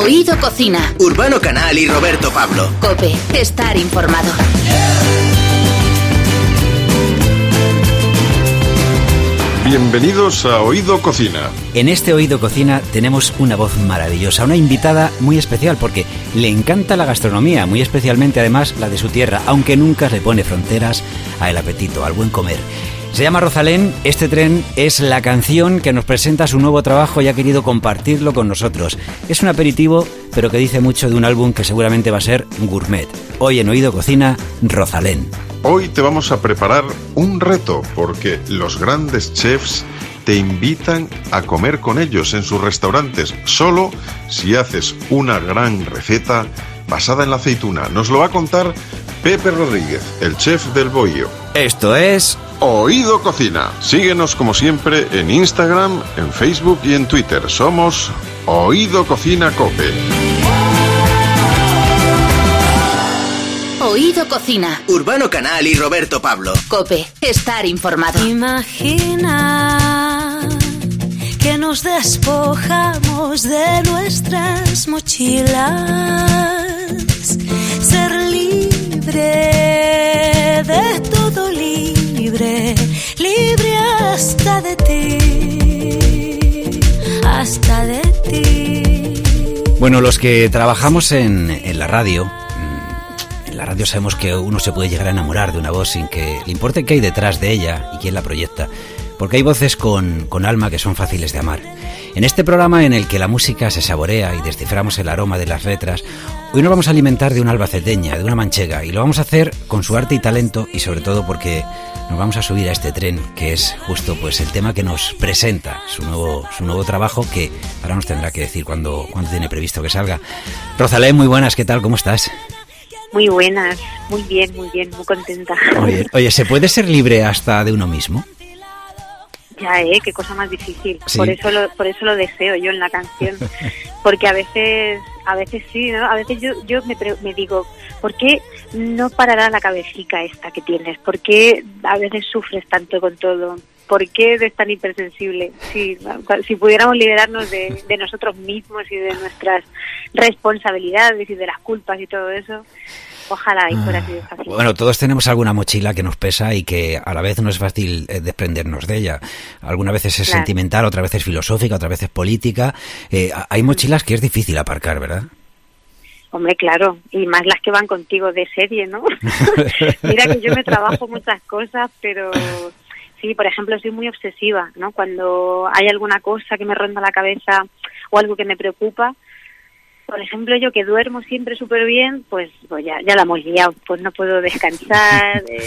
Oído Cocina. Urbano Canal y Roberto Pablo. Cope, estar informado. Bienvenidos a Oído Cocina. En este Oído Cocina tenemos una voz maravillosa, una invitada muy especial porque le encanta la gastronomía, muy especialmente además la de su tierra, aunque nunca le pone fronteras al apetito, al buen comer. Se llama Rosalén, este tren es la canción que nos presenta su nuevo trabajo y ha querido compartirlo con nosotros. Es un aperitivo, pero que dice mucho de un álbum que seguramente va a ser gourmet. Hoy en Oído Cocina, Rosalén. Hoy te vamos a preparar un reto porque los grandes chefs te invitan a comer con ellos en sus restaurantes, solo si haces una gran receta basada en la aceituna. Nos lo va a contar Pepe Rodríguez, el chef del Bohío. Esto es Oído Cocina. Síguenos como siempre en Instagram, en Facebook y en Twitter. Somos Oído Cocina Cope. Oído Cocina. Urbano Canal y Roberto Pablo. Cope, estar informado. Imagina que nos despojamos de nuestras mochilas. Ser libre de todo libre, libre hasta de ti, hasta de ti. Bueno, los que trabajamos en, en la radio, mm, en la radio sabemos que uno se puede llegar a enamorar de una voz sin que le importe qué hay detrás de ella y quién la proyecta. Porque hay voces con, con alma que son fáciles de amar. En este programa en el que la música se saborea y desciframos el aroma de las letras, hoy nos vamos a alimentar de una albaceteña, de una manchega, y lo vamos a hacer con su arte y talento y sobre todo porque nos vamos a subir a este tren que es justo pues el tema que nos presenta su nuevo, su nuevo trabajo que ahora nos tendrá que decir cuándo, cuándo tiene previsto que salga. Rosalén, muy buenas, ¿qué tal? ¿Cómo estás? Muy buenas, muy bien, muy bien, muy contenta. Muy bien. Oye, ¿se puede ser libre hasta de uno mismo? Ya, ¿eh? Qué cosa más difícil. Sí. Por eso lo, por eso lo deseo yo en la canción. Porque a veces, a veces sí, ¿no? A veces yo, yo me, pre- me digo, ¿por qué no parará la cabecita esta que tienes? ¿Por qué a veces sufres tanto con todo? ¿Por qué eres tan hipersensible? Si, si pudiéramos liberarnos de, de nosotros mismos y de nuestras responsabilidades y de las culpas y todo eso, ojalá y fuera así de fácil. Bueno, todos tenemos alguna mochila que nos pesa y que a la vez no es fácil eh, desprendernos de ella. Algunas veces es Claro. sentimental, otras veces filosófica, otras veces política. Eh, hay mochilas que es difícil aparcar, ¿verdad? Hombre, claro, y más las que van contigo de serie, ¿no? Mira que yo me trabajo muchas cosas, pero sí, por ejemplo, soy muy obsesiva, ¿no? Cuando hay alguna cosa que me ronda la cabeza o algo que me preocupa, por ejemplo, yo que duermo siempre súper bien, pues, pues ya, ya la hemos liado, pues no puedo descansar, eh,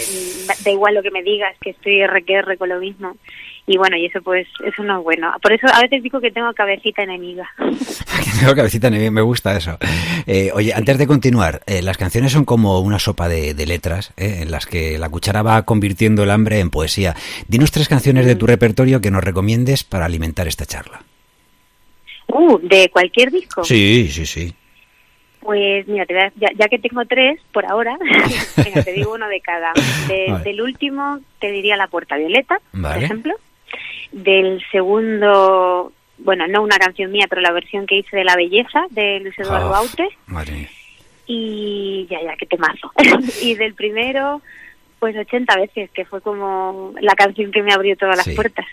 da igual lo que me digas, que estoy RQR con lo mismo. Y bueno, y eso pues, eso no es bueno. Por eso a veces digo que tengo cabecita enemiga. Tengo cabecita, me me gusta eso. Eh, oye, antes de continuar, eh, las canciones son como una sopa de, de letras, eh, en las que la cuchara va convirtiendo el hambre en poesía. Dinos tres canciones de tu repertorio que nos recomiendes para alimentar esta charla. Uh, de cualquier disco. Sí, sí, sí. Pues mira, te voy a- ya, ya que tengo tres por ahora, te digo uno de cada. De- Vale. Del último te diría La Puerta Violeta, Vale. por ejemplo. Del segundo, bueno, no una canción mía, pero la versión que hice de La Belleza, de Luis Eduardo Ah, Aute. Mía. Y ya, ya, que temazo. y del primero, pues 80 veces, que fue como la canción que me abrió todas las puertas.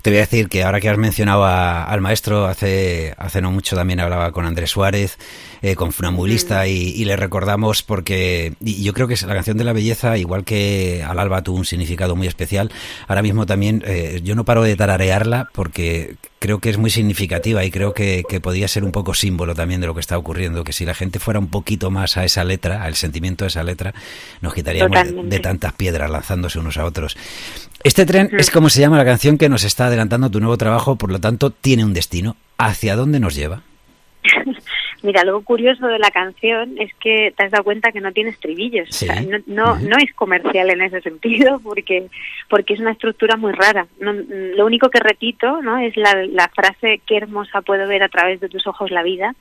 Te voy a decir que ahora que has mencionado a- al maestro, hace, hace no mucho también hablaba con Andrés Suárez, eh, con Funambulista, y, y le recordamos porque y yo creo que la canción de la belleza, igual que al alba tuvo un significado muy especial, ahora mismo también eh, yo no paro de tararearla porque creo que es muy significativa y creo que, que podía ser un poco símbolo también de lo que está ocurriendo, que si la gente fuera un poquito más a esa letra, al sentimiento de esa letra, nos quitaríamos de, tantas piedras lanzándose unos a otros. Este tren es como se llama la canción que nos está adelantando tu nuevo trabajo, por lo tanto tiene un destino. ¿Hacia dónde nos lleva? Mira, lo curioso de la canción es que te has dado cuenta que no tiene estribillos. Sí. O sea, no, no, Ujú. no es comercial en ese sentido porque porque es una estructura muy rara. No- lo único que repito no es la, la frase qué hermosa puedo ver a través de tus ojos la vida,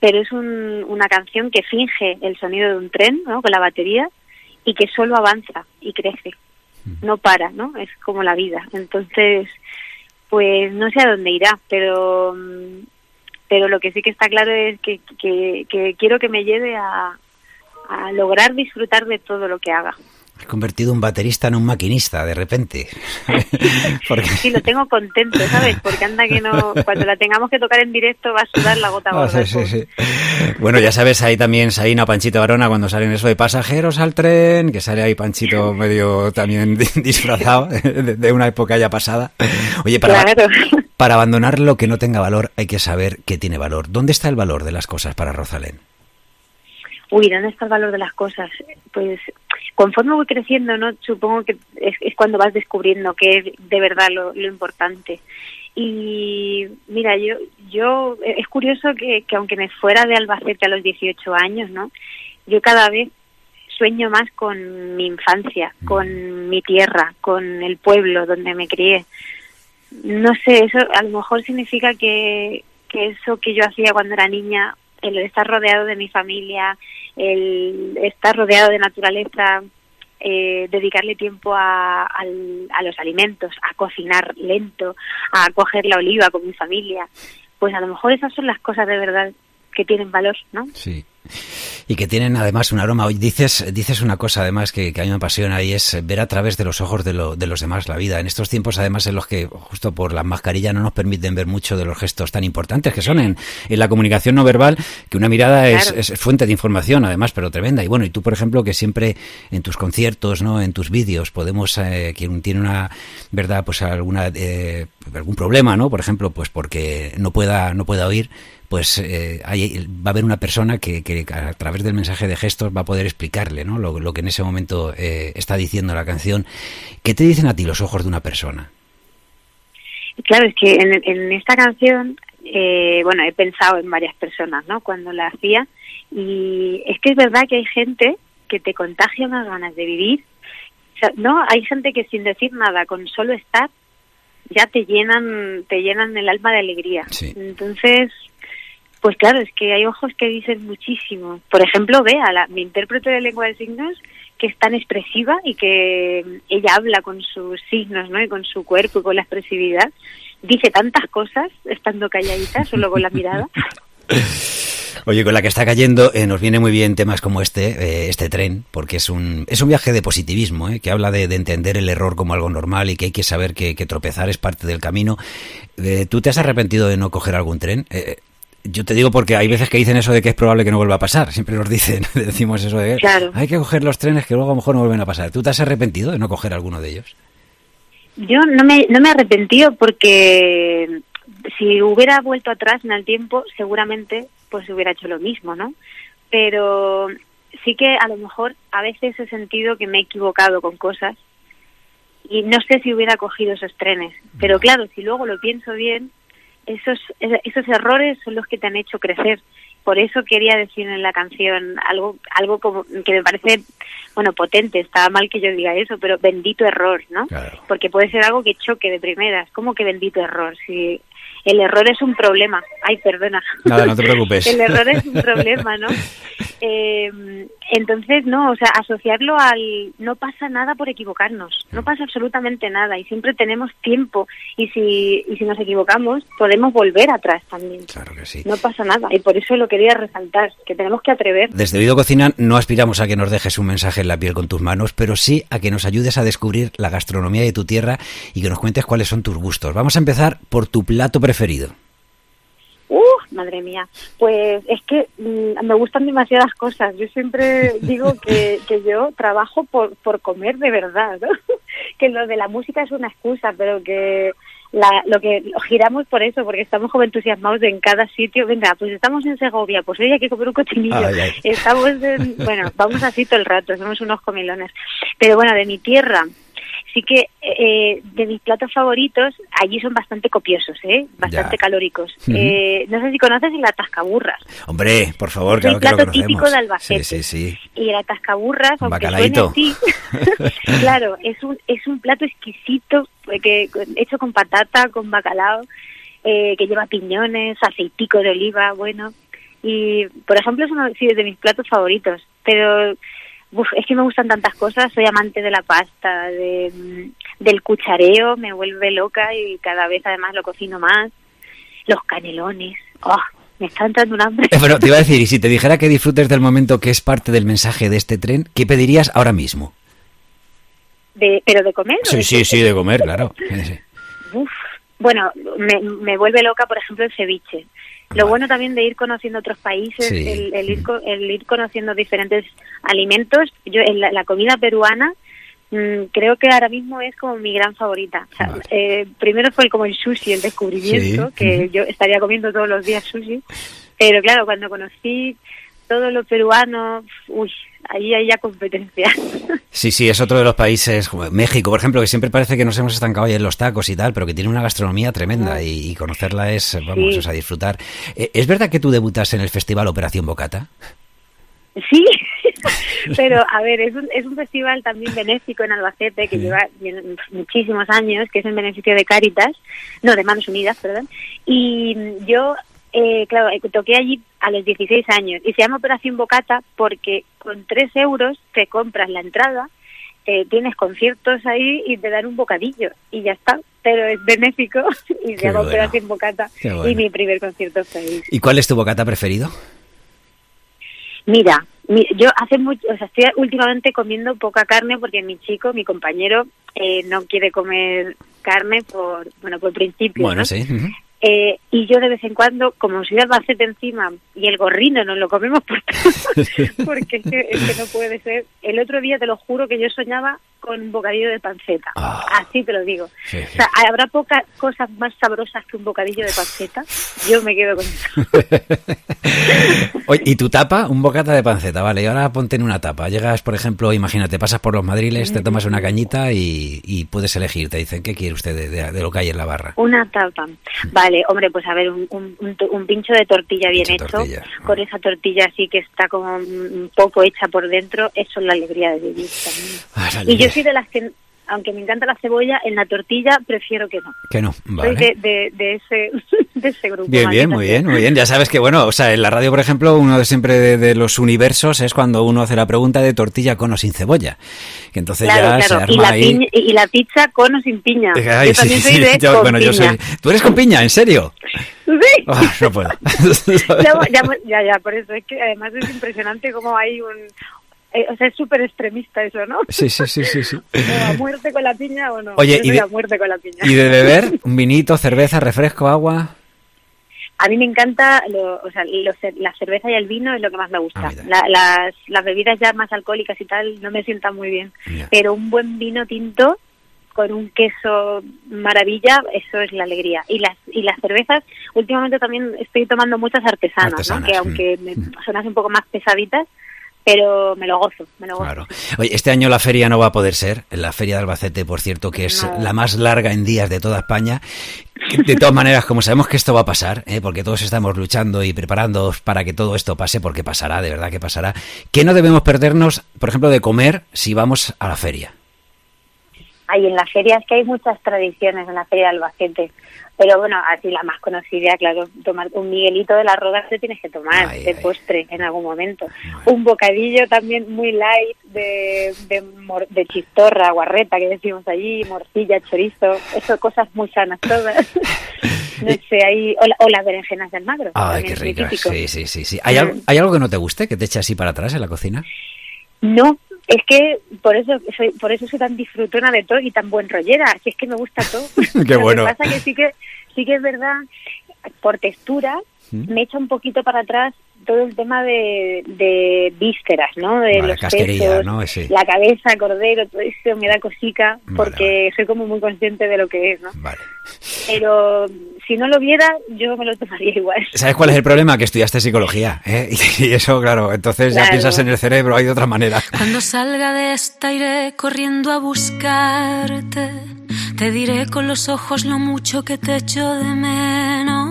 pero es un- una canción que finge el sonido de un tren ¿no? con la batería y que solo avanza y crece. No para, ¿no? Es como la vida. Entonces, pues no sé a dónde irá, pero mm, pero lo que sí que está claro es que, que, quiero que me lleve a, a lograr disfrutar de todo lo que haga. Has convertido un baterista en un maquinista de repente. Porque... Sí, lo tengo contento, ¿sabes? Porque anda que no, cuando la tengamos que tocar en directo va a sudar la gota Ah, gorda. sí, sí. Bueno, ya sabes, ahí también Saína, Panchito Barona, cuando salen eso de pasajeros al tren, que sale ahí Panchito medio también disfrazado de, de una época ya pasada. Oye, para, Claro. para abandonar lo que no tenga valor hay que saber que tiene valor. ¿Dónde está el valor de las cosas para Rosalén? Uy, ¿dónde está el valor de las cosas? Pues conforme voy creciendo, ¿no? Supongo que es, es cuando vas descubriendo qué es de verdad lo, lo importante. Y mira, yo, yo es curioso que, que aunque me fuera de Albacete a los 18 años, ¿no? Yo cada vez sueño más con mi infancia, con mi tierra, con el pueblo donde me crié. No sé, eso a lo mejor significa que, que eso que yo hacía cuando era niña, el estar rodeado de mi familia, el estar rodeado de naturaleza, eh, dedicarle tiempo a, a los alimentos, a cocinar lento, a coger la oliva con mi familia, pues a lo mejor esas son las cosas de verdad que tienen valor, ¿no? Sí. Y que tienen además un aroma. Dices, dices una cosa además que, que a mí me apasiona y es ver a través de los ojos de, lo- de los demás la vida. En estos tiempos además en los que justo por la mascarilla no nos permiten ver mucho de los gestos tan importantes que son en, en la comunicación no verbal, que una mirada es fuente de información además, pero tremenda. Y bueno, y tú por ejemplo que siempre en tus conciertos, no, en tus vídeos podemos, eh, quien tiene una verdad, pues alguna eh, algún problema, ¿no? Por ejemplo, pues porque no pueda no pueda oír pues eh, hay- va a haber una persona que, que a través del mensaje de gestos va a poder explicarle ¿no? lo, lo que en ese momento eh, está diciendo la canción. ¿Qué te dicen a ti los ojos de una persona? Claro, es que en, en esta canción, eh, bueno, he pensado en varias personas, ¿no? Cuando la hacía. Y es que es verdad que hay gente que te contagia unas ganas de vivir. O sea, no, hay gente que sin decir nada, con solo estar, ya te llenan, te llenan el alma de alegría. Sí. Entonces, pues claro, es que hay ojos que dicen muchísimo. Por ejemplo, Bea, la, mi intérprete de lengua de signos, que es tan expresiva y que ella habla con sus signos, ¿no? Y con su cuerpo y con la expresividad. Dice tantas cosas estando calladita, solo con la mirada. Oye, con la que está cayendo eh, nos viene muy bien temas como este, eh, este tren, porque es un, es un viaje de positivismo, eh, que habla de, de entender el error como algo normal y que hay que saber que, que tropezar es parte del camino. Eh, ¿Tú te has arrepentido de no coger algún tren? Yo te digo porque hay veces que dicen eso de que es probable que no vuelva a pasar. Siempre nos dicen, decimos eso de Claro. hay que coger los trenes que luego a lo mejor no vuelven a pasar. ¿Tú te has arrepentido de no coger alguno de ellos? Yo no me, no me he arrepentido porque si hubiera vuelto atrás en el tiempo, seguramente pues hubiera hecho lo mismo, ¿no? Pero sí que a lo mejor a veces he sentido que me he equivocado con cosas y no sé si hubiera cogido esos trenes. Pero claro, si luego lo pienso bien, esos, esos errores son los que te han hecho crecer. Por eso quería decir en la canción algo, algo como que me parece, bueno, potente. Está mal que yo diga eso, pero bendito error, ¿no? Claro. Porque puede ser algo que choque de primeras. ¿Cómo que bendito error? Si el error es un problema. Ay, perdona. Nada, no te preocupes. el error es un problema, ¿no? Eh, entonces, no, o sea, asociarlo al no pasa nada por equivocarnos, no pasa absolutamente nada y siempre tenemos tiempo y si, y si nos equivocamos podemos volver atrás también. Claro que sí. No pasa nada y por eso lo quería resaltar, que tenemos que atrever. Desde Oído Cocina no aspiramos a que nos dejes un mensaje en la piel con tus manos, pero sí a que nos ayudes a descubrir la gastronomía de tu tierra y que nos cuentes cuáles son tus gustos. Vamos a empezar por tu plato preferido. Madre mía. Pues es que mm, me gustan demasiadas cosas. Yo siempre digo que, que yo trabajo por, por comer de verdad, ¿no? que lo de la música es una excusa, pero que la, lo que lo giramos por eso, porque estamos como entusiasmados en cada sitio. Venga, pues estamos en Segovia, pues hoy hay que comer un cochinillo. Ay, ay. Estamos en, bueno, vamos así todo el rato, somos unos comilones. Pero bueno, de mi tierra, sí que eh, de mis platos favoritos, allí son bastante copiosos, ¿eh? bastante Ya. calóricos. Eh, no sé si conoces el atascaburras. Hombre, por favor, Es un claro que lo plato típico de Albacete. Sí, sí, sí. Y el atascaburras, Un aunque bacalaíto. suene así, claro, es un, es un plato exquisito, eh, que, hecho con patata, con bacalao, eh, que lleva piñones, aceitico de oliva, bueno. Y, por ejemplo, es uno sí, de mis platos favoritos. Pero uf, es que me gustan tantas cosas. Soy amante de la pasta, de, mm, del cuchareo, me vuelve loca y cada vez además lo cocino más. Los canelones. ¡Oh! me está entrando un hambre. Eh, Pero te iba a decir, y si te dijera que disfrutes del momento que es parte del mensaje de este tren, ¿qué pedirías ahora mismo? De, ¿Pero de comer? Sí, de sí, sí, de comer, claro. Uf. Bueno, me, me vuelve loca, por ejemplo, el ceviche. Lo Vale. bueno también de ir conociendo otros países, Sí. el, el ir, co- el ir conociendo diferentes alimentos. Yo, en la, la comida peruana, mm, creo que ahora mismo es como mi gran favorita. O sea, Vale. eh, primero fue como el sushi, el descubrimiento, Sí. que yo estaría comiendo todos los días sushi. Pero claro, cuando conocí todo lo peruano, uy, ahí hay ya competencia. Sí, sí, es otro de los países, como México, por ejemplo, que siempre parece que nos hemos estancado ahí en los tacos y tal, pero que tiene una gastronomía tremenda y, y conocerla es, vamos, Sí. es a disfrutar. Eh, ¿Es verdad que tú debutas en el Festival Operación Bocata? Sí, pero a ver, es un, es un festival también benéfico en Albacete que Sí. lleva muchísimos años, que es en beneficio de Cáritas, no, de Manos Unidas, perdón. Y yo, eh, claro, eh, toqué allí a los 16 años y se llama Operación Bocata porque con 3 euros te compras la entrada, eh, tienes conciertos ahí y te dan un bocadillo y ya está. Pero es benéfico y Qué se llama bueno. Operación Bocata bueno. y mi primer concierto fue ahí. ¿Y cuál es tu bocata preferido? Mira, mi- yo hace mucho, o sea, estoy últimamente comiendo poca carne porque mi chico, mi compañero, eh, no quiere comer carne por, bueno, por principio, Bueno, ¿no? sí. Eh, y yo de vez en cuando, como soy de Albacete encima y el gorrino nos lo comemos por porque es que, es que no puede ser. El otro día te lo juro que yo soñaba con un bocadillo de panceta. Ah. Así te lo digo. Sí, sí. O sea, habrá pocas cosas más sabrosas que un bocadillo de panceta. Yo me quedo con eso. Oye, ¿y tu tapa? Un bocata de panceta, vale. Y ahora ponte en una tapa. Llegas, por ejemplo, imagínate, pasas por los madriles, te tomas una cañita y, y puedes elegir. Te dicen, ¿qué quiere usted de, de- de lo que hay en la barra? Una tapa. Vale, hombre, pues a ver, un, un, pincho de tortilla bien Pincho hecho, tortilla. con esa tortilla así que está como un poco hecha por dentro, eso es la alegría de vivir también. Ah, Y yo soy de las que, aunque me encanta la cebolla, en la tortilla prefiero que no. Que no, Soy vale. de, de, de ese, de ese grupo. Bien, bien, muy bien, muy bien. Ya sabes que, bueno, o sea, en la radio, por ejemplo, uno de siempre de, de los universos es cuando uno hace la pregunta de tortilla con o sin cebolla. Que entonces Claro, ya claro. se Y la, ahí. piña- y la pizza con o sin piña. Ay, yo sí, también sí, soy de yo- con bueno, yo soy. ¿Tú eres con piña? ¿En serio? Sí. Ah, no puedo. ya, ya, ya, ya, por eso es que además es impresionante cómo hay un... eh, o sea, es súper extremista eso, ¿no? Sí, sí, sí, sí, sí. A muerte con la piña o no. Oye, Yo y de- a muerte con la piña. ¿Y de beber? ¿Un vinito, cerveza, refresco, agua? A mí me encanta, lo, o sea, lo la cerveza y el vino es lo que más me gusta. Ah. La- las, las bebidas ya más alcohólicas y tal no me sientan muy bien. Pero un buen vino tinto con un queso maravilla, eso es la alegría. Y las y las cervezas, últimamente también estoy tomando muchas artesanas, Artesanas, ¿no? que mm. aunque me sonan un poco más pesaditas, pero me lo gozo, me lo gozo. Claro. Oye, este año la feria no va a poder ser. La feria de Albacete, por cierto, que es No. la más larga en días de toda España. De todas maneras, como sabemos que esto va a pasar, ¿eh? porque todos estamos luchando y preparándonos para que todo esto pase, porque pasará, de verdad que pasará, ¿qué no debemos perdernos, por ejemplo, de comer si vamos a la feria? Hay en la feria, es que hay muchas tradiciones en la feria de Albacete. Pero bueno, así la más conocida, claro, tomar un Miguelito de la Roda te tienes que tomar Ay, de ay. postre en algún momento. Un bocadillo también muy light de, de, mor- de chistorra, guarreta que decimos allí, morcilla, chorizo, eso cosas muy sanas todas. no sé, ahí, o, la- o las berenjenas del magro. Ay, qué típico. Sí, sí, sí. sí. ¿Hay, algo, ¿Hay algo que no te guste, que te eche así para atrás en la cocina? No, es que por eso soy, por eso soy tan disfrutona de todo y tan buen rollera, si es que me gusta todo. Qué Lo bueno. que pasa que sí que sí que es verdad, por textura ¿Mm? me echa un poquito para atrás todo el tema de, de vísceras, ¿no? De Vale, los sesos, ¿no? La cabeza, cordero, todo eso me da cosica Vale, porque soy como muy consciente de lo que es, ¿no? Vale. Pero si no lo viera, yo me lo tomaría igual. ¿Sabes cuál es el problema? Que estudiaste psicología, ¿eh? Y eso, claro, entonces ya piensas en el cerebro, hay de otra manera. Cuando salga de esta iré corriendo a buscarte. Te diré con los ojos lo mucho que te echo de menos.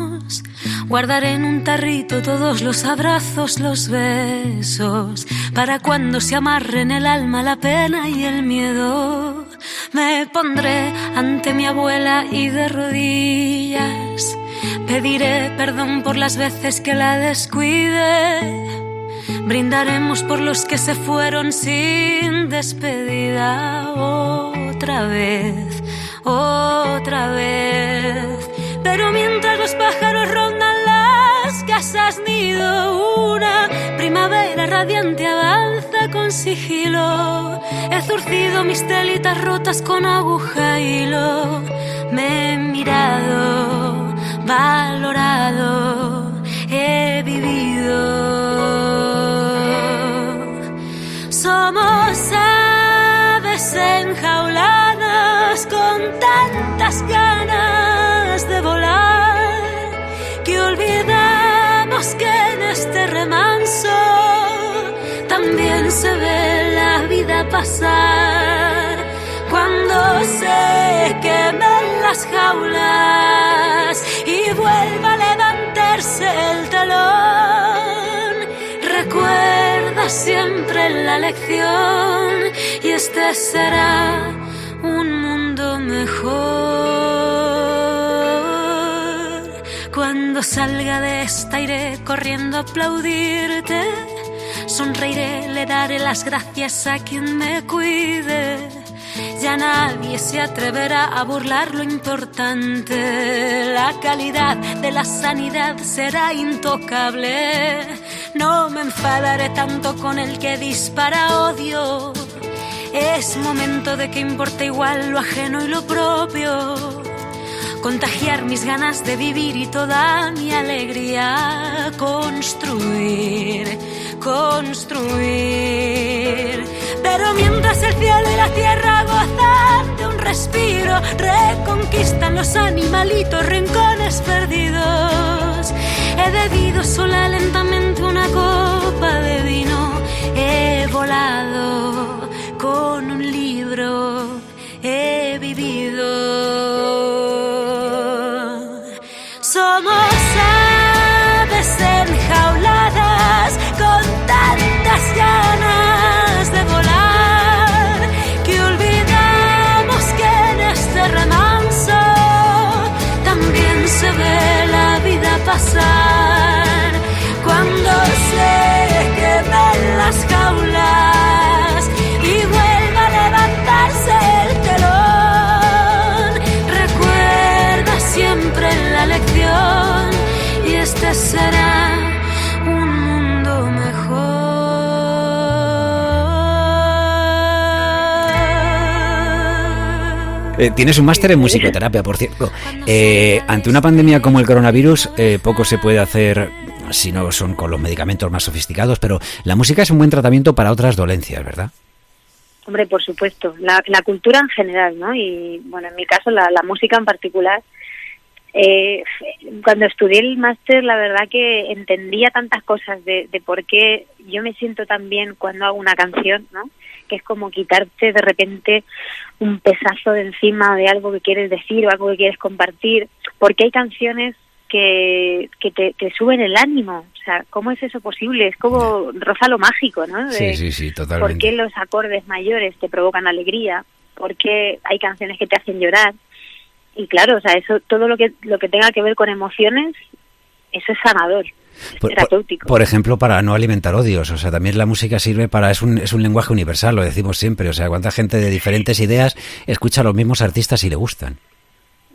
Guardaré en un tarrito todos los abrazos, los besos, para cuando se amarren el alma, la pena y el miedo. Me pondré ante mi abuela y de rodillas pediré perdón por las veces que la descuide. Brindaremos por los que se fueron sin despedida otra vez, otra vez. Radiante avanza con sigilo. He zurcido mis telitas rotas con aguja y hilo. Me he mirado, valorado, he vivido. Somos aves enjauladas con tantas ganas de volar remanso también se ve la vida pasar. Cuando se quemen las jaulas y vuelva a levantarse el telón, recuerda siempre la lección y este será un mundo mejor. Cuando salga de esta iré corriendo a aplaudirte. Sonreiré, le daré las gracias a quien me cuide. Ya nadie se atreverá a burlar lo importante. La calidad de la sanidad será intocable. No me enfadaré tanto con el que dispara odio. Es momento de que importe igual lo ajeno y lo propio. Contagiar mis ganas de vivir y toda mi alegría. Construir, construir. Pero mientras el cielo y la tierra gozan de un respiro, reconquistan los animalitos rincones perdidos. He bebido sola lentamente una copa de vino. He volado con un libro. He Eh, tienes un máster en musicoterapia, por cierto. Eh, ante una pandemia como el coronavirus, eh, poco se puede hacer si no son con los medicamentos más sofisticados, pero la música es un buen tratamiento para otras dolencias, ¿verdad? Hombre, por supuesto, la, la cultura en general, ¿no? Y bueno, en mi caso la, la música en particular. Eh, cuando estudié el máster, la verdad que entendía tantas cosas de, de por qué yo me siento tan bien cuando hago una canción, ¿no? Que es como quitarte de repente un pesazo de encima de algo que quieres decir o algo que quieres compartir, porque hay canciones que, que te, te suben el ánimo. O sea, ¿cómo es eso posible? Es como roza lo mágico, ¿no? Sí, De sí, sí, ¿Por totalmente. qué los acordes mayores te provocan alegría? ¿Por qué hay canciones que te hacen llorar? Y claro, o sea, eso, todo lo que, lo que tenga que ver con emociones, eso es sanador, Por, por- terapéutico. por ejemplo, para no alimentar odios, o sea, también la música sirve para, es un, es un lenguaje universal, lo decimos siempre, o sea, cuánta gente de diferentes ideas escucha a los mismos artistas y le gustan.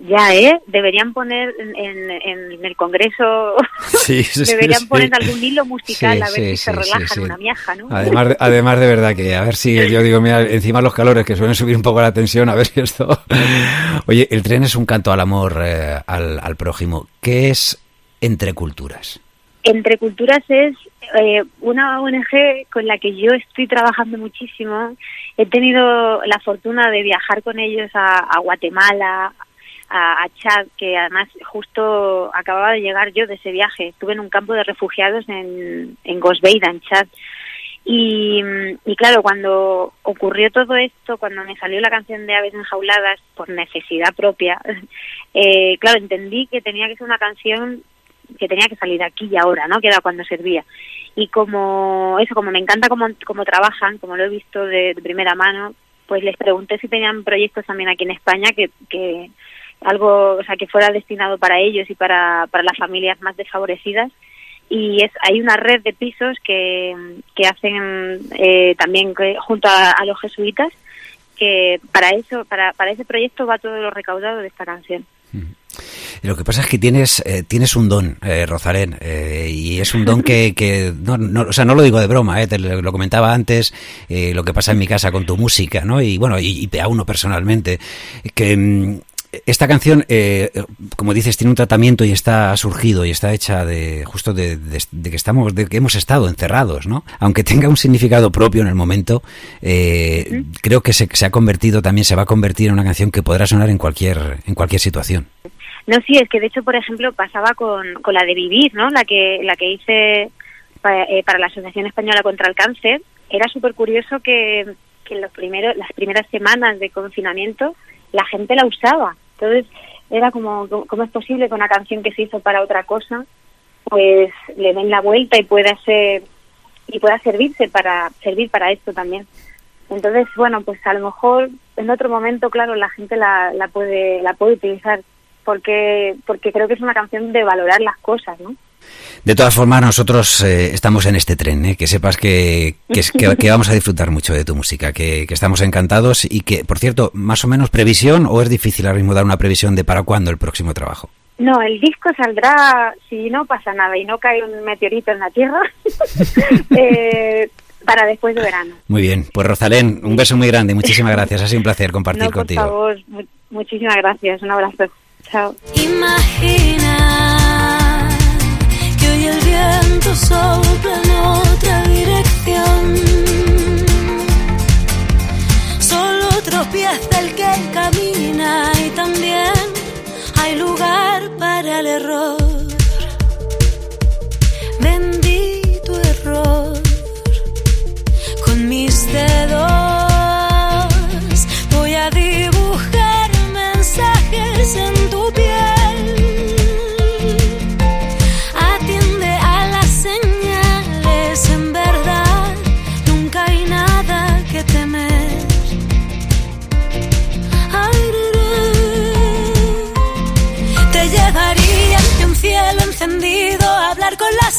Ya, ¿eh? Deberían poner en, en- en el Congreso, Sí, sí, deberían sí. poner algún hilo musical a ver si se relajan una miaja, ¿no? Además de, además de verdad que, a ver si yo digo, mira, encima los calores que suelen subir un poco la tensión, a ver si esto... Oye, el tren es un canto al amor, eh, al, al prójimo. ¿Qué es entre culturas? Entre Culturas es eh, una ONG con la que yo estoy trabajando muchísimo. He tenido la fortuna de viajar con ellos a, a Guatemala, a, Chad, que además justo acababa de llegar yo de ese viaje. Estuve en un campo de refugiados en, en Gosbeida, en Chad. Y, y claro, cuando ocurrió todo esto, cuando me salió la canción de Aves Enjauladas por necesidad propia, eh, claro, entendí que tenía que ser una canción que tenía que salir aquí y ahora, ¿no? Que era cuando servía. Y como eso, como me encanta cómo, cómo trabajan, como lo he visto de, de primera mano, pues les pregunté si tenían proyectos también aquí en España que, que algo, o sea, que fuera destinado para ellos y para, para las familias más desfavorecidas. Y es, hay una red de pisos que, que hacen eh, también que- junto a, a los jesuitas que para eso, para, para ese proyecto va todo lo recaudado de esta canción. Lo que pasa es que tienes, eh, tienes un don, eh, Rosalén, eh, y es un don que, que no, no, o sea, no lo digo de broma, eh, te lo, comentaba antes, eh, lo que pasa en mi casa con tu música, ¿no? Y bueno, y, y a uno personalmente, que mm, esta canción, eh, como dices, tiene un tratamiento y está surgido y está hecha de justo de, de, de, que estamos, de que hemos estado encerrados, ¿no? Aunque tenga un significado propio en el momento, eh, creo que se, se, ha convertido también, se va a convertir en una canción que podrá sonar en cualquier, en cualquier situación. No, sí, es que de hecho, por ejemplo, pasaba con, con la de Vivir, ¿no? La que, la que hice para, eh, para la Asociación Española contra el Cáncer. Era súper curioso que, que en los primeros, las primeras semanas de confinamiento la gente la usaba. Entonces era como, ¿cómo es posible que una canción que se hizo para otra cosa, pues le den la vuelta y pueda ser y pueda servirse para servir para esto también? Entonces, bueno, pues a lo mejor en otro momento, claro, la gente la, la puede la puede utilizar porque porque creo que es una canción de valorar las cosas, ¿no? De todas formas, nosotros eh, estamos en este tren, ¿eh? que sepas que, que, que, que, vamos a disfrutar mucho de tu música, que, que, estamos encantados y que, por cierto, más o menos previsión o es difícil ahora mismo dar una previsión de para cuándo el próximo trabajo. No, el disco saldrá, si no pasa nada y no cae un meteorito en la Tierra, eh, para después de verano. Muy bien, pues Rosalén, un beso muy grande, muchísimas gracias, ha sido un placer compartir no, por contigo. Por favor, muchísimas gracias, un abrazo. Imagina que hoy el viento sopla en otra dirección. Solo tropieza el que camina y también hay lugar para el error. Bendito error. Con mis dedos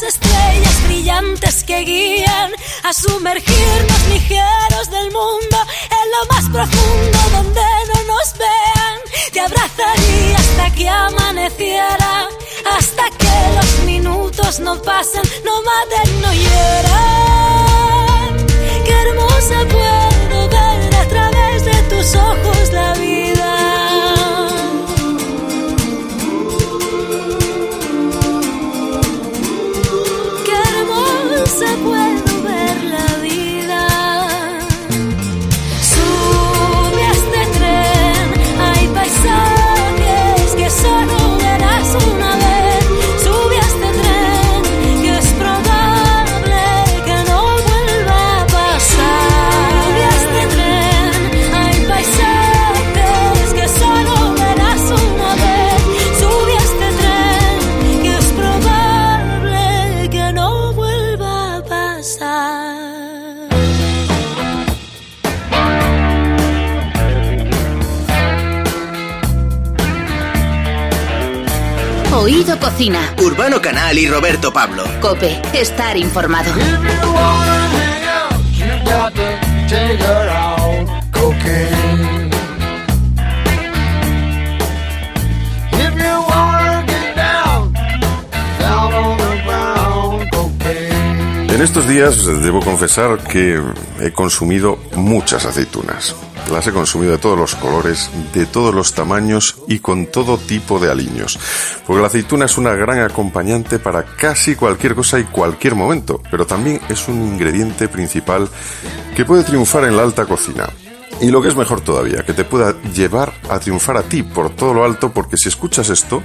estrellas brillantes que guían a sumergirnos ligeros del mundo en lo más profundo donde no nos vean. Te abrazaría hasta que amaneciera, hasta que los minutos no pasen, no maten, no hieran. Qué hermosa puedo ver a través de tus ojos la vida. Cocina. Urbano Canal y Roberto Pablo. Cope, estar informado. En estos días debo confesar que he consumido muchas aceitunas. Las he consumido de todos los colores, de todos los tamaños y con todo tipo de aliños. Porque la aceituna es una gran acompañante para casi cualquier cosa y cualquier momento, pero también es un ingrediente principal que puede triunfar en la alta cocina. Y lo que es mejor todavía, que te pueda llevar a triunfar a ti por todo lo alto, porque si escuchas esto,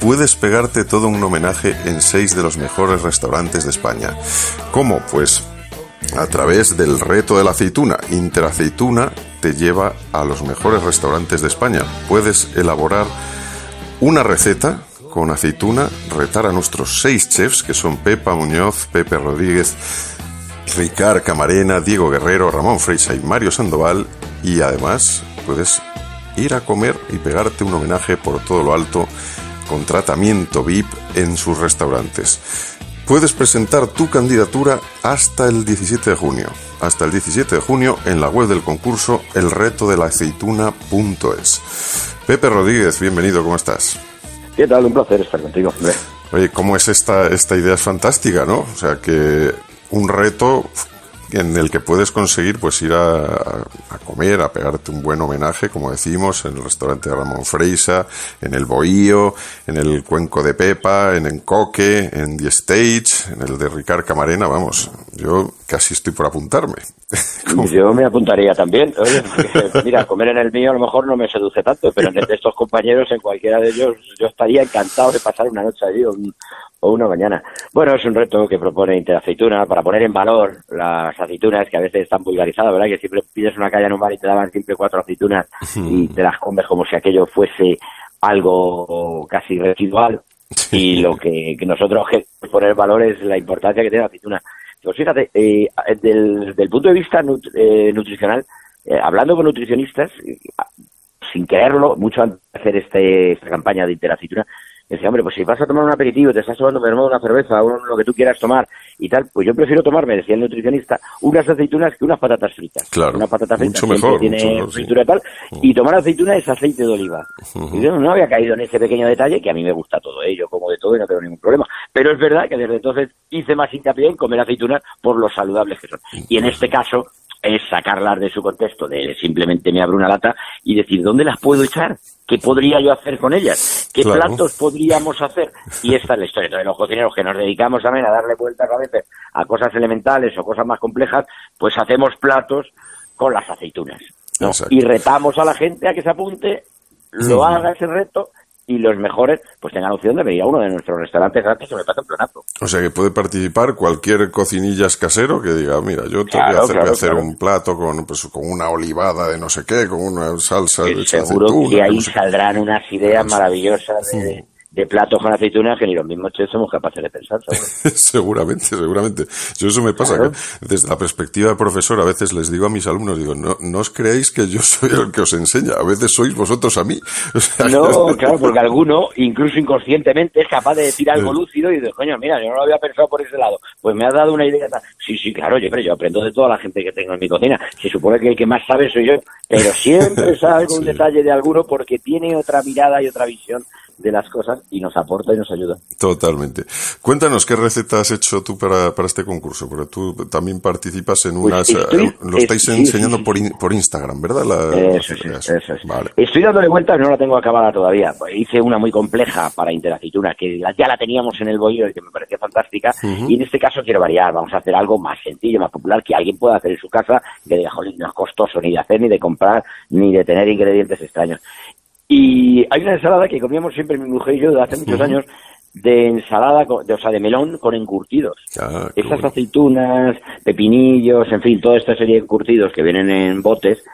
puedes pegarte todo un homenaje en seis de los mejores restaurantes de España. ¿Cómo? Pues a través del reto de la aceituna. Interaceituna te lleva a los mejores restaurantes de España. Puedes elaborar una receta con aceituna, retar a nuestros seis chefs, que son Pepa Muñoz, Pepe Rodríguez, Ricard Camarena, Diego Guerrero, Ramón Freisa y Mario Sandoval. Y además puedes ir a comer y pegarte un homenaje por todo lo alto con tratamiento VIP en sus restaurantes. Puedes presentar tu candidatura hasta el 17 de junio. Hasta el 17 de junio en la web del concurso elretodelaceituna.es. Pepe Rodríguez, bienvenido, ¿cómo estás? ¿Qué tal? Un placer estar contigo. Oye, ¿cómo es esta, esta idea? Es fantástica, ¿no? O sea, que un reto en el que puedes conseguir pues ir a, a, comer, a pegarte un buen homenaje, como decimos, en el restaurante de Ramón Freisa, en el Bohío, en el Cuenco de Pepa, en Encoque, en The Stage, en el de Ricard Camarena, vamos, yo casi estoy por apuntarme. Yo me apuntaría también. Oye, mira, comer en el mío a lo mejor no me seduce tanto, pero en el de estos compañeros, en cualquiera de ellos, yo estaría encantado de pasar una noche allí o, o una mañana. Bueno, es un reto que propone Interaceituna para poner en valor las aceitunas que a veces están vulgarizadas, ¿verdad? Que siempre pides una calle en un bar y te daban siempre cuatro aceitunas y te las comes como si aquello fuese algo casi residual. Y lo que, que nosotros queremos poner en valor es la importancia que tiene la aceituna. Pues fíjate, eh, del, del, punto de vista nut, eh, nutricional, eh, hablando con nutricionistas, sin quererlo, mucho antes de hacer este, esta campaña de interaceituna, decía, hombre, pues si vas a tomar un aperitivo, te estás tomando una cerveza, o lo que tú quieras tomar y tal, pues yo prefiero tomarme, decía el nutricionista, unas aceitunas que unas patatas fritas. Claro. Una patata frita mucho mejor, tiene mucho mejor, fritura y tal, y tomar aceituna es aceite de oliva. Y yo no había caído en ese pequeño detalle, que a mí me gusta todo, ¿eh? yo como de todo y no tengo ningún problema. Pero es verdad que desde entonces hice más hincapié en comer aceitunas por lo saludables que son. Y en este caso, es sacarlas de su contexto, de simplemente me abro una lata y decir, ¿dónde las puedo echar? ¿Qué podría yo hacer con ellas? ¿Qué Claro. platos podríamos hacer? Y esta es la historia. Entonces, los cocineros que nos dedicamos también a darle vueltas a veces a cosas elementales o cosas más complejas, pues hacemos platos con las aceitunas. Y retamos a la gente a que se apunte, lo haga ese reto y los mejores pues tengan opción de venir a uno de nuestros restaurantes gratis que me parece un planazo. O sea que puede participar cualquier cocinillas casero que diga, mira, yo te voy a hacer, voy a claro, hacer claro. un plato con, pues, con una olivada de no sé qué, con una salsa Que de seguro aceituna, que ahí no sé- saldrán unas ideas maravillosas de, de platos con aceitunas que ni los mismos chefs somos capaces de pensar. seguramente, seguramente. Yo eso me pasa. Claro. que desde la perspectiva de profesor, a veces les digo a mis alumnos, digo, no, no os creáis que yo soy el que os enseña, a veces sois vosotros a mí. O sea, No, claro, porque alguno, incluso inconscientemente, es capaz de decir algo lúcido y dice, coño, mira, yo no lo había pensado por ese lado. Pues me has dado una idea. Sí, sí, claro, yo, pero yo aprendo de toda la gente que tengo en mi cocina. Se supone que el que más sabe soy yo, pero siempre salgo un detalle de alguno porque tiene otra mirada y otra visión de las cosas y nos aporta y nos ayuda. Totalmente. Cuéntanos qué receta has hecho tú para, para este concurso, porque tú también participas en Pues unas... estoy- lo estáis es- sí, enseñando sí, sí, por, sí. in- por Instagram, ¿verdad? La- Eso es, las- eso es. Vale. Estoy dándole vueltas, no la tengo acabada todavía. Hice una muy compleja para Interaceituna, que ya la teníamos en el y que me parecía fantástica. Y en este caso quiero variar, vamos a hacer algo más sencillo, más popular, que alguien pueda hacer en su casa, que diga, jolín, no es costoso ni de hacer, ni de comprar, ni de tener ingredientes extraños. Y hay una ensalada que comíamos siempre mi mujer y yo desde hace muchos años, de ensalada, de, o sea, de melón con encurtidos. Ah, Esas bueno. aceitunas, pepinillos, en fin, toda esta serie de encurtidos que vienen en botes,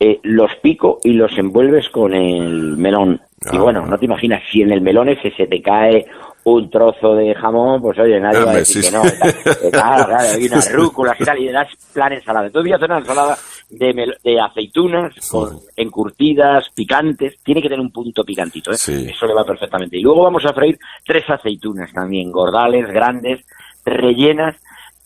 eh, los pico y los envuelves con el melón. y Ah. bueno, no te imaginas, si en el melón ese se te cae un trozo de jamón, pues oye, nadie va a decir sí, que no. Eh, Claro, claro, hay unas rúculas y tal, y le das plan ensalada. Entonces voy a hacer una ensalada de, de aceitunas con encurtidas, picantes. Tiene que tener un punto picantito, ¿eh? Sí. Eso le va perfectamente. Y luego vamos a freír tres aceitunas también, gordales, grandes, rellenas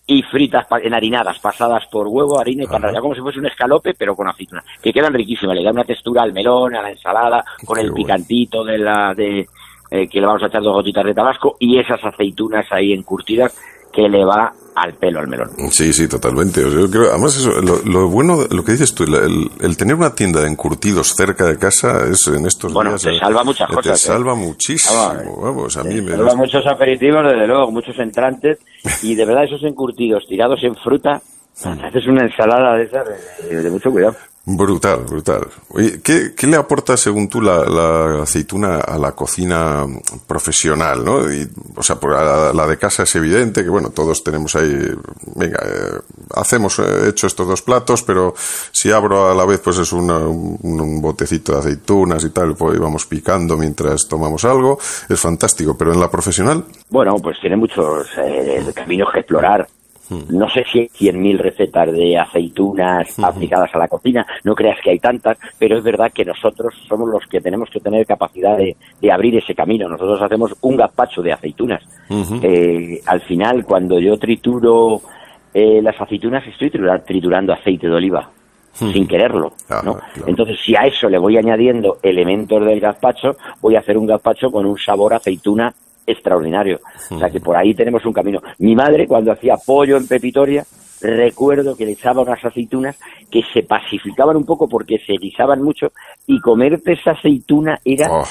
y fritas, enharinadas, pasadas por huevo, harina y pan rallado, como si fuese un escalope, pero con aceituna, que quedan riquísimas, le da una textura al melón, a la ensalada, con Qué el bueno. picantito de la de eh, que le vamos a echar dos gotitas de tabasco y esas aceitunas ahí encurtidas que le va al pelo al melón. Sí, sí, totalmente. O sea, yo creo, además, eso, lo, lo bueno, lo que dices tú, el, el- tener una tienda de encurtidos cerca de casa es en estos Bueno, días. te eh, salva muchas te cosas, ¿eh? salva muchísimo. Vamos, Vamos, a mí me. Lleva muchos aperitivos, desde luego, muchos entrantes y de verdad esos encurtidos tirados en fruta, haces una ensalada de esas de, de mucho cuidado. Brutal, brutal. Oye, ¿qué, qué le aporta, según tú, la, aceituna a la cocina profesional, no? O sea, por la, de casa es evidente que, bueno, todos tenemos ahí, venga, eh, hacemos, eh, hecho estos dos platos, pero si abro a la vez, pues es una- un, un botecito de aceitunas y tal, pues vamos picando mientras tomamos algo, es fantástico, pero en la profesional, Bueno, pues tiene muchos eh, caminos que explorar. Hmm. No sé si hay 100.000 recetas de aceitunas aplicadas a la cocina, no creas que hay tantas, pero es verdad que nosotros somos los que tenemos que tener capacidad de, de abrir ese camino. Nosotros hacemos un gazpacho de aceitunas. Eh, al final, cuando yo trituro eh, las aceitunas, estoy tritura- triturando aceite de oliva. sin quererlo, ¿no? Entonces, si a eso le voy añadiendo elementos del gazpacho, voy a hacer un gazpacho con un sabor aceituna extraordinario. O sea que por ahí tenemos un camino. Mi madre, cuando hacía pollo en pepitoria, recuerdo que le echaba unas aceitunas que se pacificaban un poco porque se guisaban mucho y comerte esa aceituna era oh,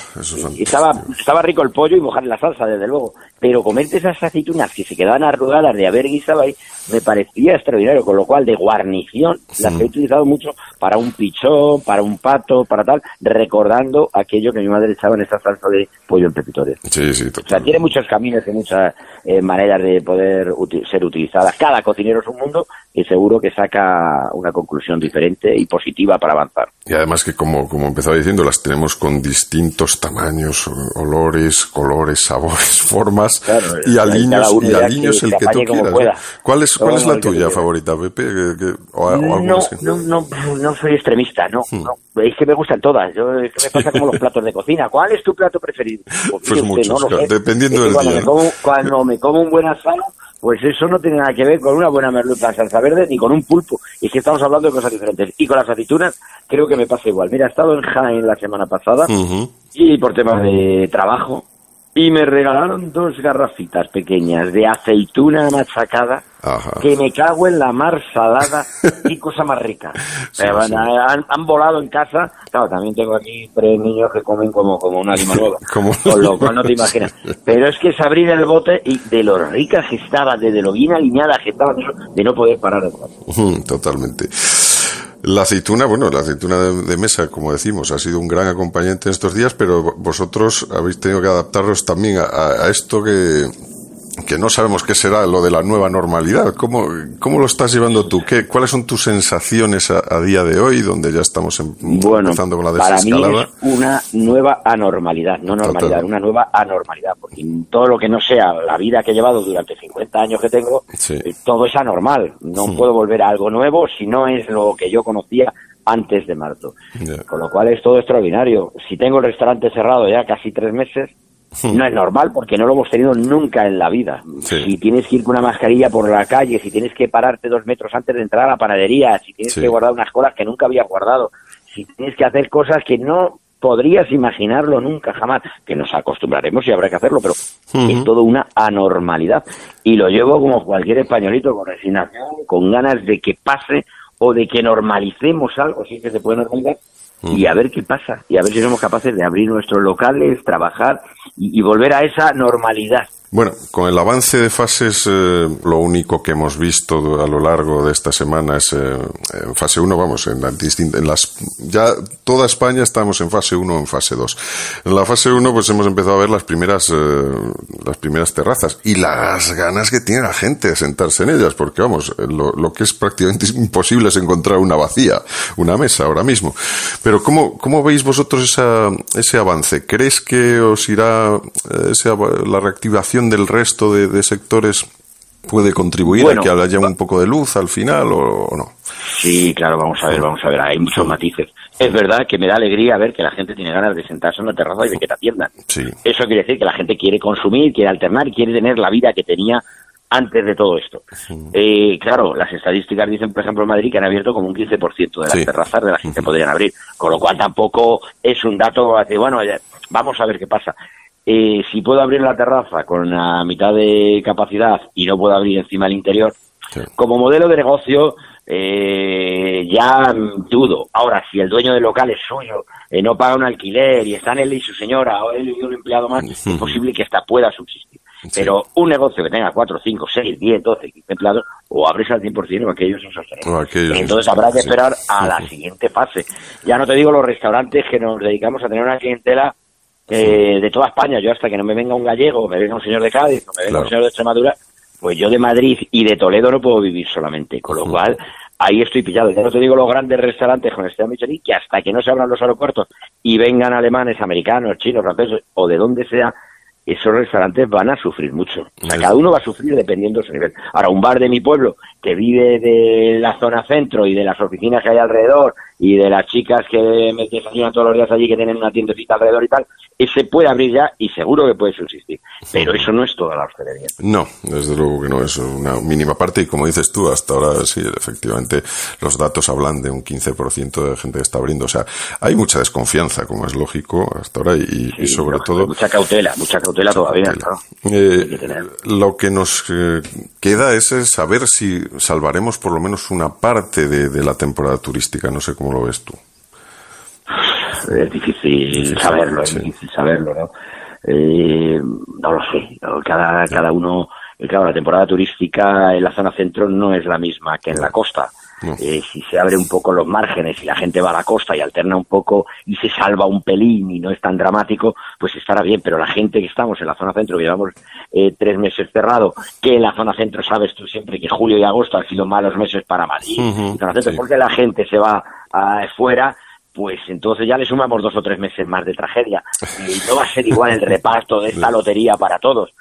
estaba estaba rico el pollo y mojar la salsa desde luego. Pero comerte esas aceitunas que se quedaban arrugadas de haber guisado ahí me parecía extraordinario con lo cual de guarnición las he utilizado mucho para un pichón para un pato para tal recordando aquello que mi madre echaba en esa salsa de pollo en pepitoria sí, sí, o sea tiene muchos caminos y muchas eh, maneras de poder ser utilizadas. Cada cocinero es un mundo y seguro que saca una conclusión diferente y positiva para avanzar. Y además que, como, como empezaba diciendo, las tenemos con distintos tamaños, olores, colores, sabores, formas, y al niño y aliños el que tú quieras. ¿Cuál es, cuál es la tuya favorita, Pepe? no, no, no, soy extremista, no, hmm. no, Es que me gustan todas. Yo, es que me pasa como los platos de cocina. ¿Cuál es tu plato preferido? Pues, pues muchos, dependiendo del cuando día. Me como, cuando me como un buen asado, pues eso no tiene nada que ver con una buena merluza salsa verde ni con un pulpo. Y que estamos hablando de cosas diferentes. Y con las aceitunas creo que me pasa igual. Mira, he estado en Jaén la semana pasada y por temas de trabajo y me regalaron dos garrafitas pequeñas de aceituna machacada que me cago en la mar salada y cosa más rica. Han, volado en casa. Claro, también tengo aquí tres niños que comen como, como una lima nueva. Con lo cual no te imaginas. Pero es que es abrir el bote y de lo rica que estaba, de lo bien alineada que estaba, de no poder parar el Totalmente. La aceituna, bueno, la aceituna de, mesa, como decimos, ha sido un gran acompañante en estos días, pero vosotros habéis tenido que adaptaros también a esto que, que no sabemos qué será lo de la nueva normalidad. ¿Cómo, cómo lo estás llevando tú? ¿Qué, ¿Cuáles son tus sensaciones a, día de hoy, donde ya estamos em, empezando con la desescalada? Para mí es una nueva anormalidad, no normalidad, una nueva anormalidad, porque todo lo que no sea la vida que he llevado durante 50 años que tengo, eh, todo es anormal. No hmm. puedo volver a algo nuevo si no es lo que yo conocía antes de marzo. Con lo cual es todo extraordinario. Si tengo el restaurante cerrado ya casi tres meses, no es normal porque no lo hemos tenido nunca en la vida. Si tienes que ir con una mascarilla por la calle, si tienes que pararte dos metros antes de entrar a la panadería, si tienes que guardar unas colas que nunca había guardado, si tienes que hacer cosas que no podrías imaginarlo nunca jamás, que nos acostumbraremos y habrá que hacerlo, pero es todo una anormalidad. Y lo llevo como cualquier españolito, con resignación, con ganas de que pase o de que normalicemos algo, si es que se puede normalizar, y a ver qué pasa, y a ver si somos capaces de abrir nuestros locales, trabajar y, volver a esa normalidad. Bueno, con el avance de fases, eh, lo único que hemos visto a lo largo de esta semana es eh, en fase 1, vamos, en, en las. Ya toda España estamos en fase 1 o en fase 2. En la fase 1, pues hemos empezado a ver las primeras, eh, las primeras terrazas y las ganas que tiene la gente de sentarse en ellas, porque vamos, lo, que es prácticamente imposible es encontrar una vacía, una mesa ahora mismo. Pero, ¿cómo, cómo veis vosotros esa, ese avance? ¿Crees que os irá esa, la reactivación? Del resto de, sectores puede contribuir a que haya un poco de luz al final o, no? Sí, claro, vamos a ver, vamos a ver, hay muchos matices. Es verdad que me da alegría ver que la gente tiene ganas de sentarse en una terraza y de que te atiendan. Eso quiere decir que la gente quiere consumir, quiere alternar, y quiere tener la vida que tenía antes de todo esto. Eh, claro, las estadísticas dicen, por ejemplo, en Madrid que han abierto como un 15% de las terrazas de las que se podrían abrir, con lo cual tampoco es un dato bueno, vamos a ver qué pasa. Eh, si puedo abrir la terraza con la mitad de capacidad y no puedo abrir encima el interior, como modelo de negocio eh, ya dudo. Ahora, si el dueño del local es suyo, eh, no paga un alquiler y están él y su señora o él y un empleado más, es posible que esta pueda subsistir. Pero un negocio que tenga 4, 5, 6, 10, 12, 15 empleados, o abres al 100% o aquellos son sostenibles. Entonces habrá que esperar a la siguiente fase. Ya no te digo los restaurantes que nos dedicamos a tener una clientela eh, de toda España. Yo hasta que no me venga un gallego, me venga un señor de Cádiz, me venga un señor de Extremadura, pues yo de Madrid y de Toledo no puedo vivir solamente. Con lo cual, ahí estoy pillado. Ya no te digo los grandes restaurantes con este Michelin, que hasta que no se abran los aeropuertos y vengan alemanes, americanos, chinos, franceses o de donde sea, esos restaurantes van a sufrir mucho. O sea, cada uno va a sufrir dependiendo de su nivel. Ahora, un bar de mi pueblo que vive de la zona centro y de las oficinas que hay alrededor y de las chicas que me desayunan todos los días allí, que tienen una tiendecita alrededor y tal, ese puede abrir ya y seguro que puede subsistir. Pero eso no es toda la hostelería. No, desde luego que no, es una mínima parte y como dices tú, hasta ahora sí, efectivamente, los datos hablan de un 15% de gente que está abriendo. O sea, hay mucha desconfianza, como es lógico, hasta ahora y, sobre todo... Mucha cautela, mucha cautela todavía, eh, lo que nos eh, queda es saber si salvaremos por lo menos una parte de, de la temporada turística. No sé cómo lo ves tú? Es difícil saberlo, es difícil saberlo, ¿no? Eh, no lo sé. Cada, cada uno, claro, la temporada turística en la zona centro no es la misma que en la costa. Eh, si se abre un poco los márgenes y la gente va a la costa y alterna un poco y se salva un pelín y no es tan dramático, pues estará bien. Pero la gente que estamos en la zona centro, que llevamos eh, tres meses cerrado, que en la zona centro sabes tú siempre que julio y agosto han sido malos meses para Madrid, porque la gente se va afuera pues entonces ya le sumamos dos o tres meses más de tragedia. Y no va a ser igual el reparto de esta lotería para todos.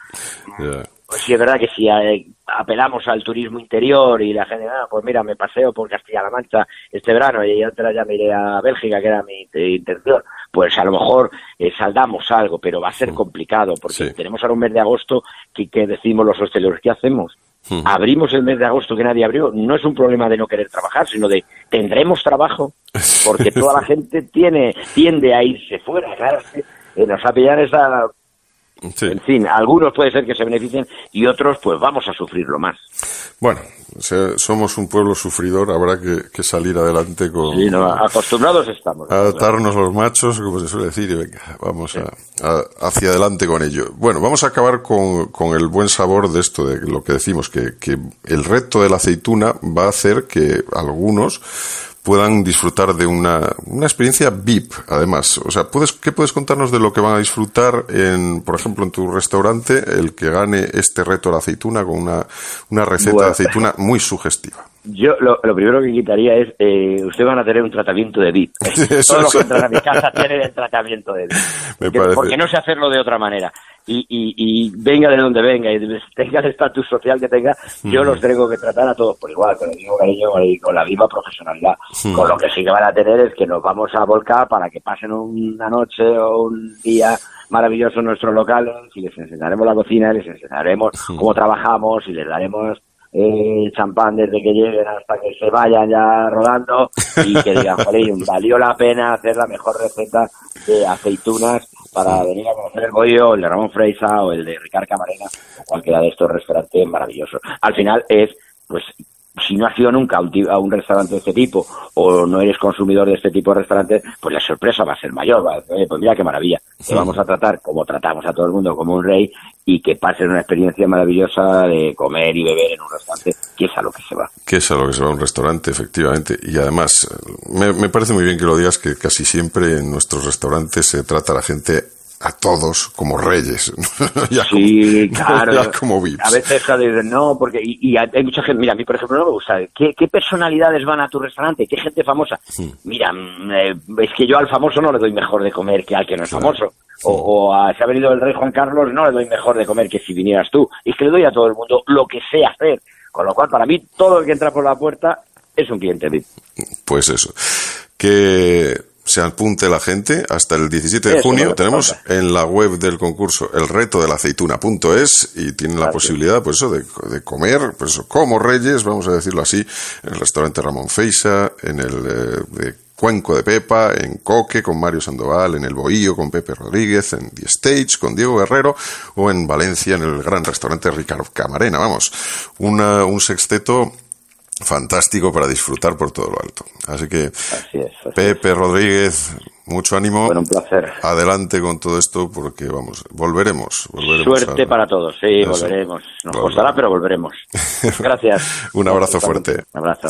Pues sí, es verdad que si eh, apelamos al turismo interior y la gente, ah, pues mira, me paseo por Castilla-La Mancha este verano y otra ya me iré a Bélgica, que era mi intención, pues a lo mejor eh, saldamos algo, pero va a ser complicado porque tenemos ahora un mes de agosto que, que decimos los hosteleros, ¿qué hacemos? Abrimos el mes de agosto que nadie abrió. No es un problema de no querer trabajar, sino de tendremos trabajo porque toda la gente tiene tiende a irse fuera. Claro, nos ha pillado esa en fin, algunos puede ser que se beneficien y otros pues vamos a sufrirlo más. Bueno, somos un pueblo sufridor, habrá que, salir adelante con... Sí, acostumbrados estamos. A atarnos los machos, como se suele decir, y venga, vamos hacia adelante con ello. Bueno, vamos a acabar con, el buen sabor de esto, de lo que decimos, que, que el reto de la aceituna va a hacer que algunos puedan disfrutar de una, una experiencia VIP, además. O sea, ¿puedes, ¿qué puedes contarnos de lo que van a disfrutar, en, por ejemplo, en tu restaurante, el que gane este reto de la aceituna con una, una receta de aceituna muy sugestiva? Yo lo, primero que quitaría es, eh, ustedes van a tener un tratamiento de VIP. Todo lo que entra a mi casa tiene el tratamiento de VIP. Porque no sé hacerlo de otra manera. Y, y, venga de donde venga y tenga el estatus social que tenga, yo los tengo que tratar a todos por igual, con el mismo cariño y con la misma profesionalidad. Con lo que sí que van a tener es que nos vamos a volcar para que pasen una noche o un día maravilloso en nuestros locales y les enseñaremos la cocina, les enseñaremos cómo trabajamos y les daremos eh, champán desde que lleguen hasta que se vayan ya rodando y que digan, valió la pena hacer la mejor receta de aceitunas para venir a conocer el bollo, el de Ramón Freisa o el de Ricardo Camarena o cualquiera de estos restaurantes maravillosos. Al final es, pues, si no has ido nunca a un, restaurante de este tipo o no eres consumidor de este tipo de restaurantes, pues la sorpresa va a ser mayor. pues mira qué maravilla. Te vamos a tratar como tratamos a todo el mundo, como un rey, y que pasen una experiencia maravillosa de comer y beber en un restaurante, que es a lo que se va. Que es a lo que se va a un restaurante, efectivamente. Y además, me, me parece muy bien que lo digas, que casi siempre en nuestros restaurantes se trata a la gente a todos como reyes. sí, claro. como A veces no, porque. Y, hay mucha gente. Mira, a mí, por ejemplo, no me gusta. ¿Qué, personalidades van a tu restaurante? ¿Qué gente famosa? Mira, mm, eh, es que yo al famoso no le doy mejor de comer que al que no es famoso. O, a, si ha venido el rey Juan Carlos, no le doy mejor de comer que si vinieras tú. Es que le doy a todo el mundo lo que sé hacer. Con lo cual, para mí, todo el que entra por la puerta es un cliente Pues eso. Que se apunte la gente hasta el 17 de junio. Tenemos en la web del concurso el reto de la aceituna.es y tienen la posibilidad, pues eso, de, comer, pues como reyes, vamos a decirlo así, en el restaurante Ramón Feisa, en el eh, de Cuenco de Pepa, en Coque con Mario Sandoval, en el Bohío con Pepe Rodríguez, en The Stage con Diego Guerrero o en Valencia en el gran restaurante Ricardo Camarena. Vamos, un sexteto fantástico para disfrutar por todo lo alto. Así que, Pepe Rodríguez, mucho ánimo. Bueno, un placer. Adelante con todo esto porque, vamos, volveremos. Suerte para todos, sí, volveremos. Nos costará, pero volveremos. Gracias. un abrazo fuerte. Un abrazo.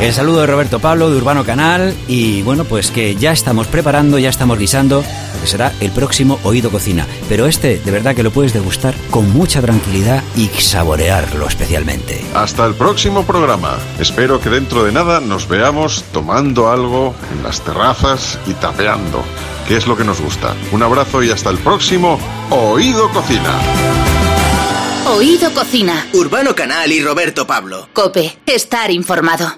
El saludo de Roberto Pablo de Urbano Canal y bueno, pues que ya estamos preparando, ya estamos guisando que será el próximo Oído Cocina. Pero este de verdad que lo puedes degustar con mucha tranquilidad y saborearlo especialmente. Hasta el próximo programa. Espero que dentro de nada nos veamos tomando algo en las terrazas y tapeando, que es lo que nos gusta. Un abrazo y hasta el próximo Oído Cocina. Oído Cocina. Urbano Canal y Roberto Pablo. Cope, estar informado.